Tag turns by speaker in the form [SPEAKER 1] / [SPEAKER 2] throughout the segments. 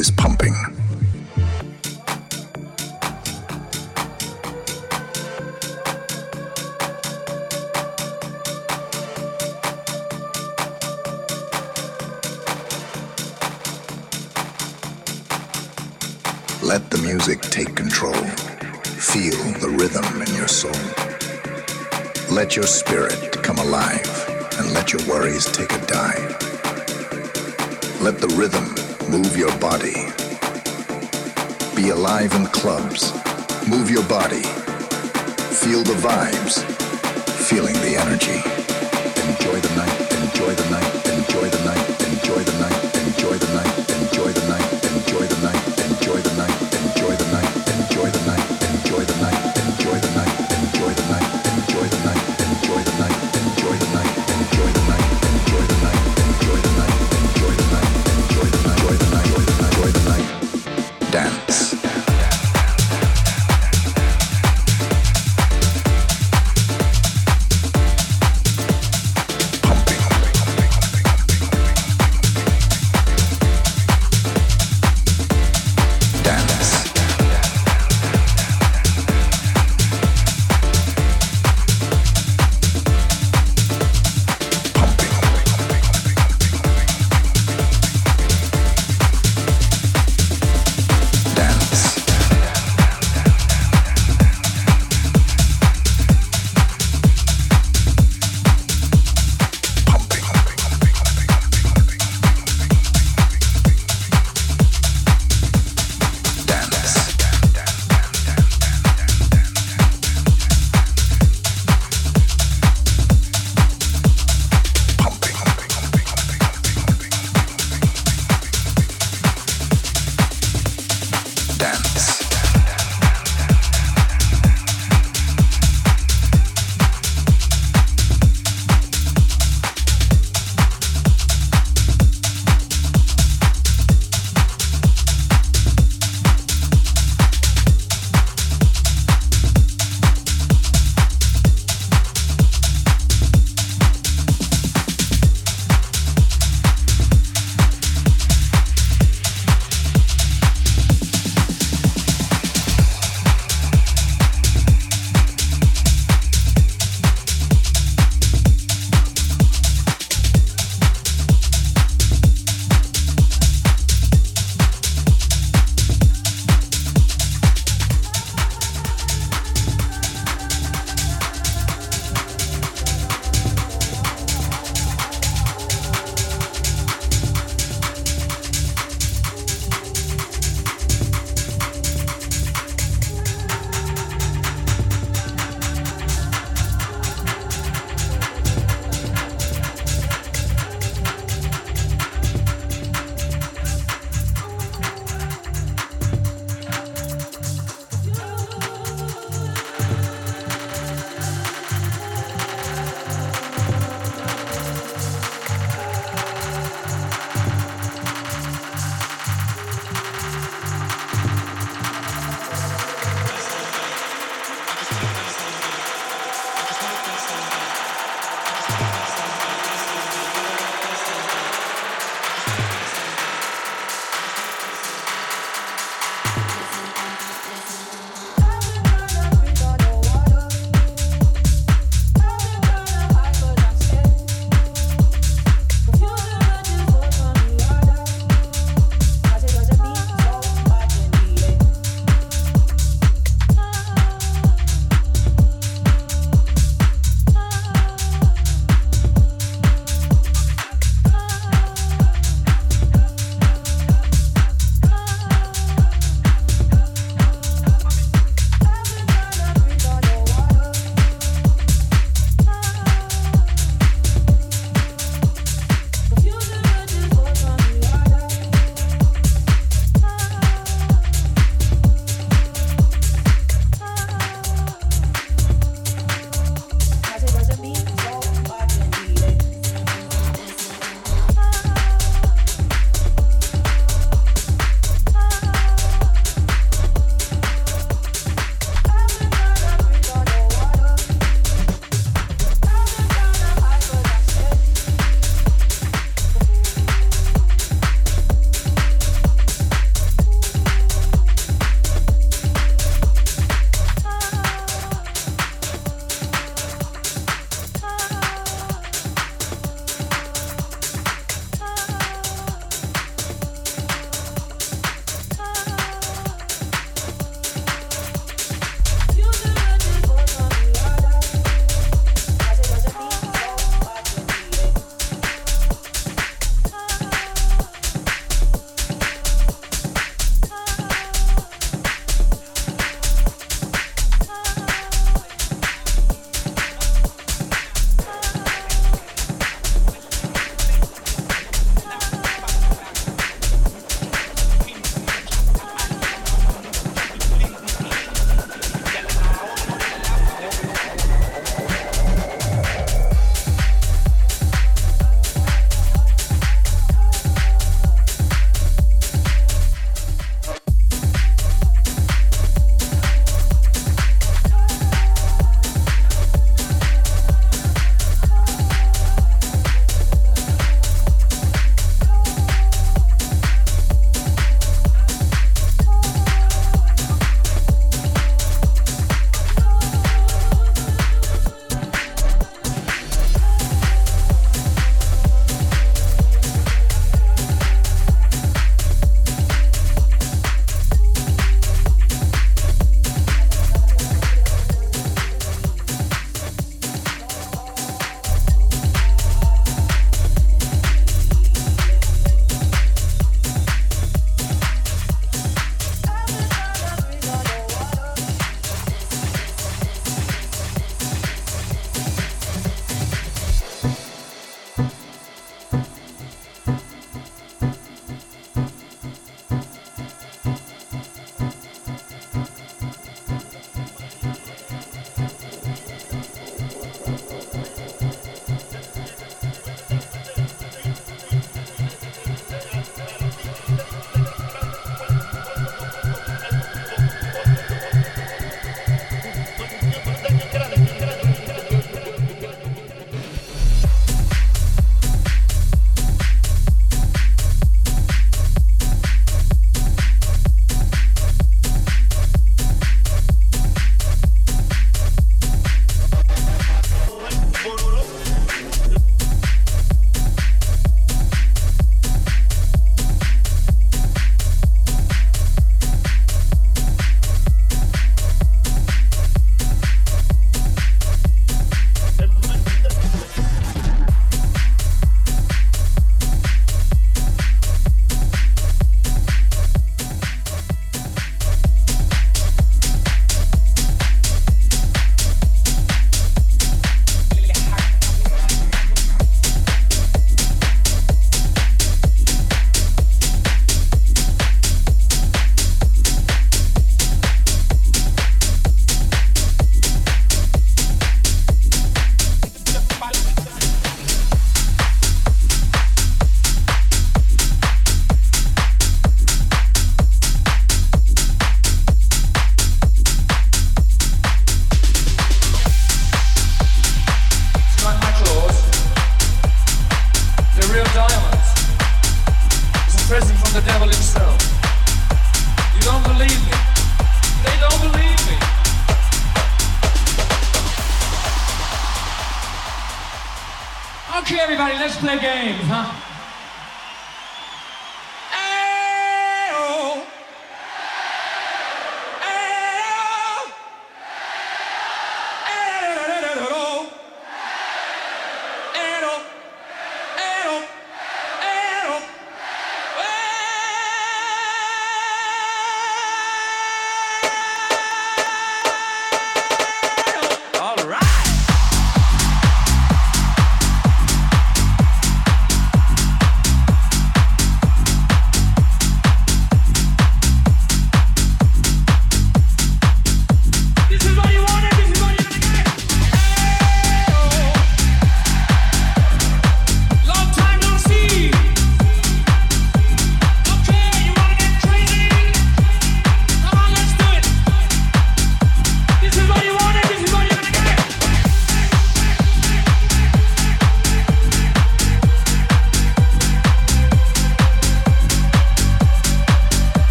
[SPEAKER 1] is pumping. Let the music take control. Feel the rhythm in your soul. Let your spirit come alive and let your worries take a dive. Let the rhythm move your body. Be alive in clubs. Move your body. Feel the vibes. Feeling the energy. Enjoy the night. Enjoy the night.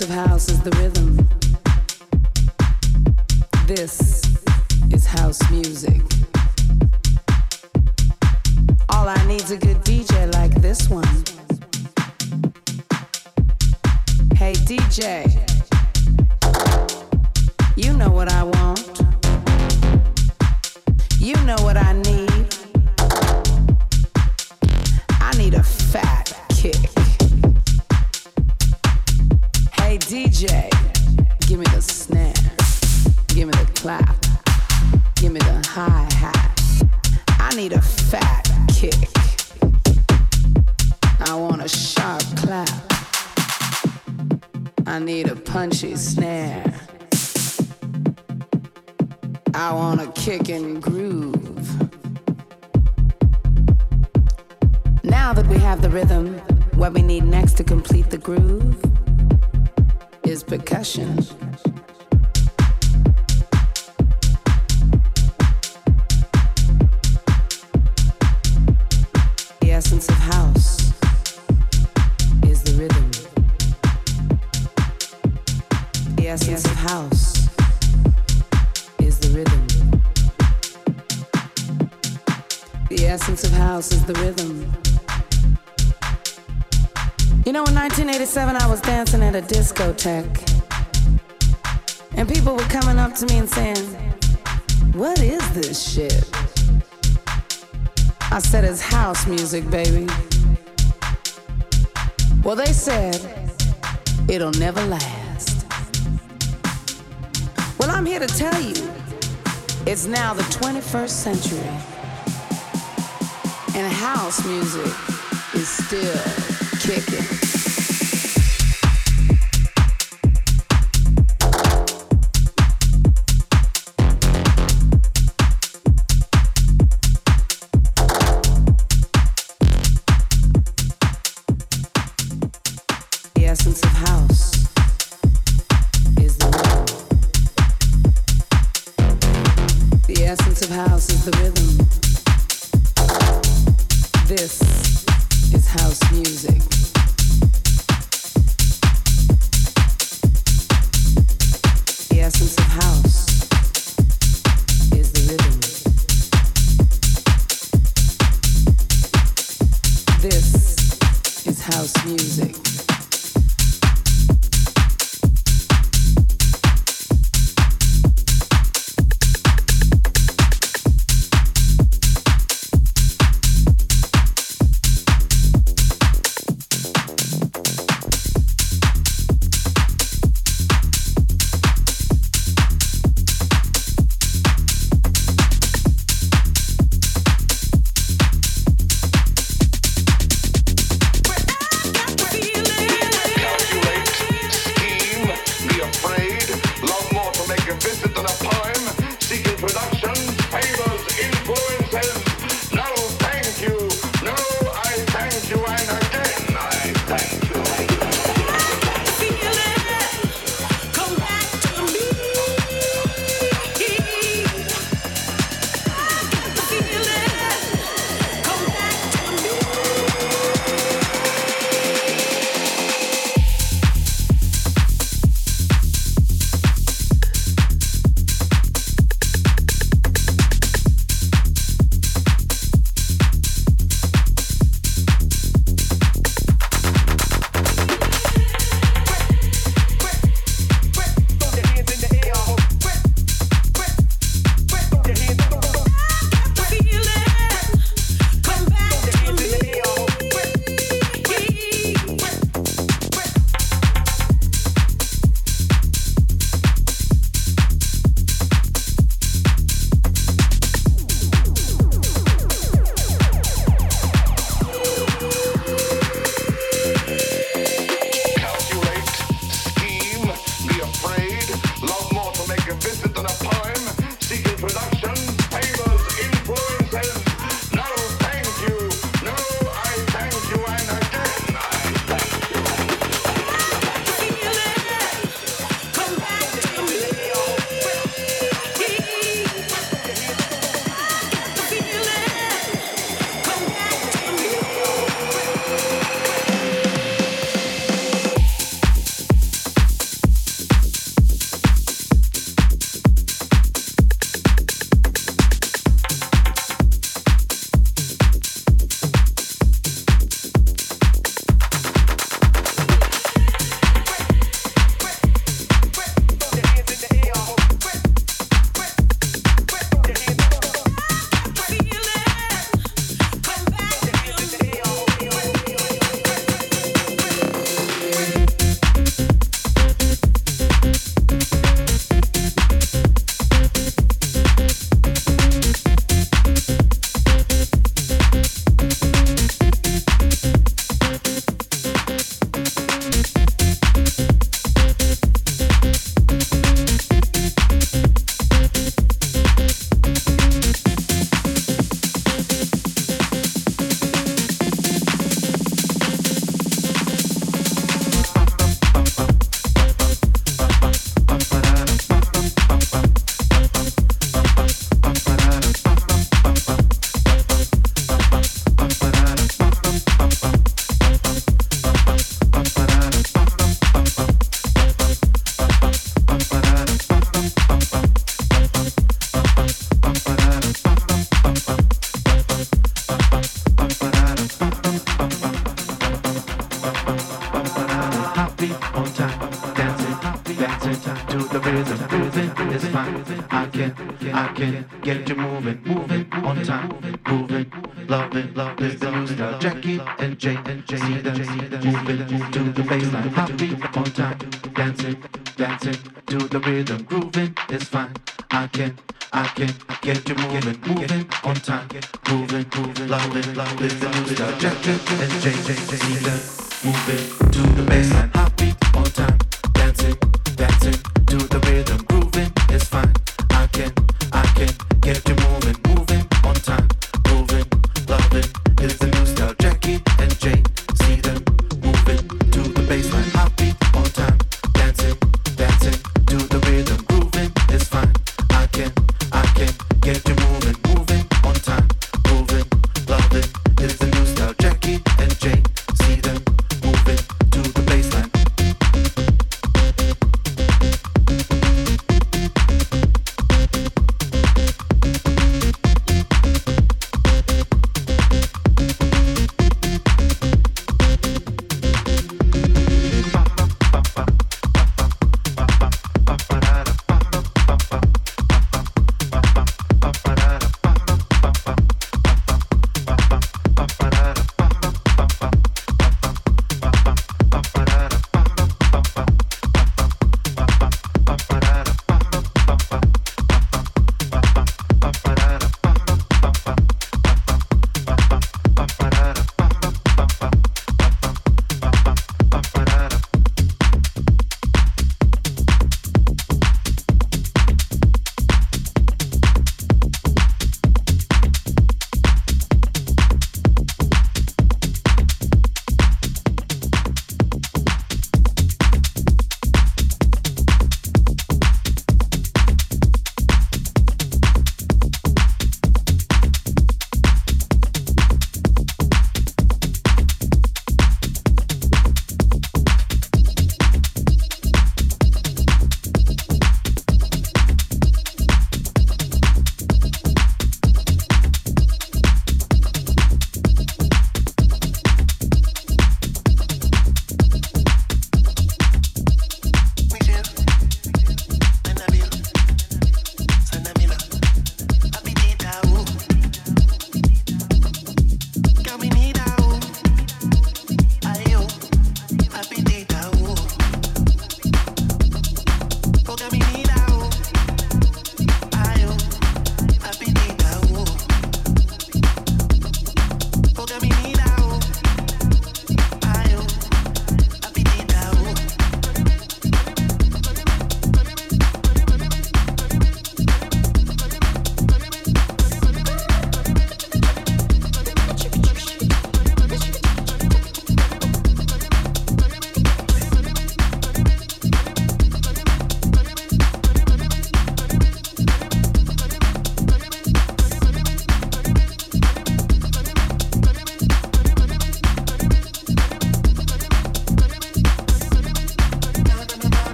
[SPEAKER 2] Of house is the hi hat. I need a fat kick. I want a sharp clap. I need a punchy snare. I want a kick and groove. Now that we have the rhythm, what we need next to complete the groove is percussion. Essence of house is the rhythm. You know, in 1987, I was dancing at a discotheque. And people were coming up to me and saying, What is this shit? I said, It's house music, baby. Well, they said, It'll never last. Well, I'm here to tell you, it's now the 21st century. And house music is still kicking.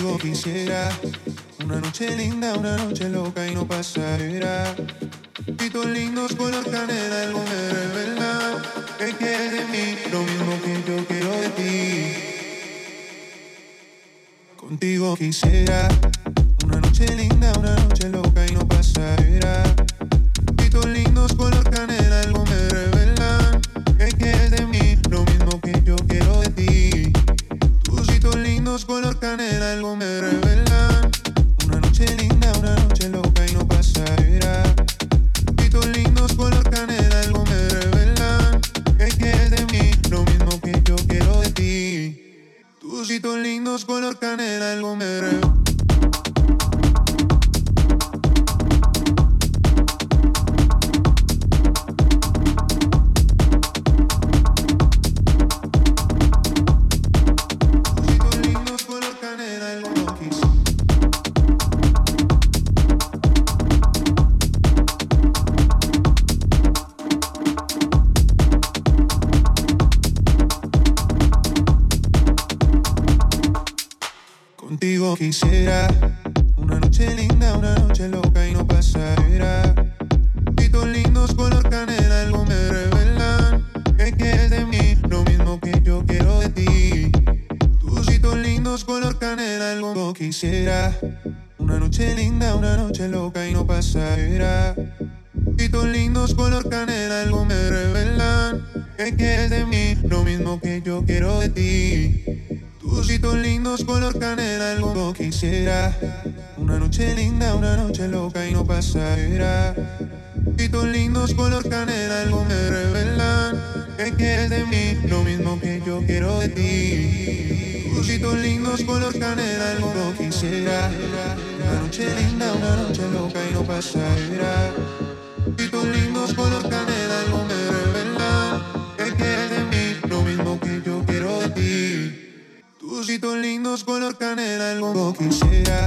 [SPEAKER 3] Contigo quisiera una noche linda, una noche loca y no pasará. Pitos lindos color canela, algo me revela que quieres de mí, lo mismo que yo quiero de ti. Contigo quisiera una noche linda, una noche loca noche linda, una noche loca y no pasará. Hitos lindos color canela, algo me revelan que quieres de mí, lo mismo que yo quiero de ti. Tus hitos lindos color canela, algo quisiera. Una noche linda, una noche loca y no pasará. Hitos lindos color canela, algo me revelan que quieres de mí, lo mismo que yo quiero de ti. Tus hitos lindos color canela, algo quisiera.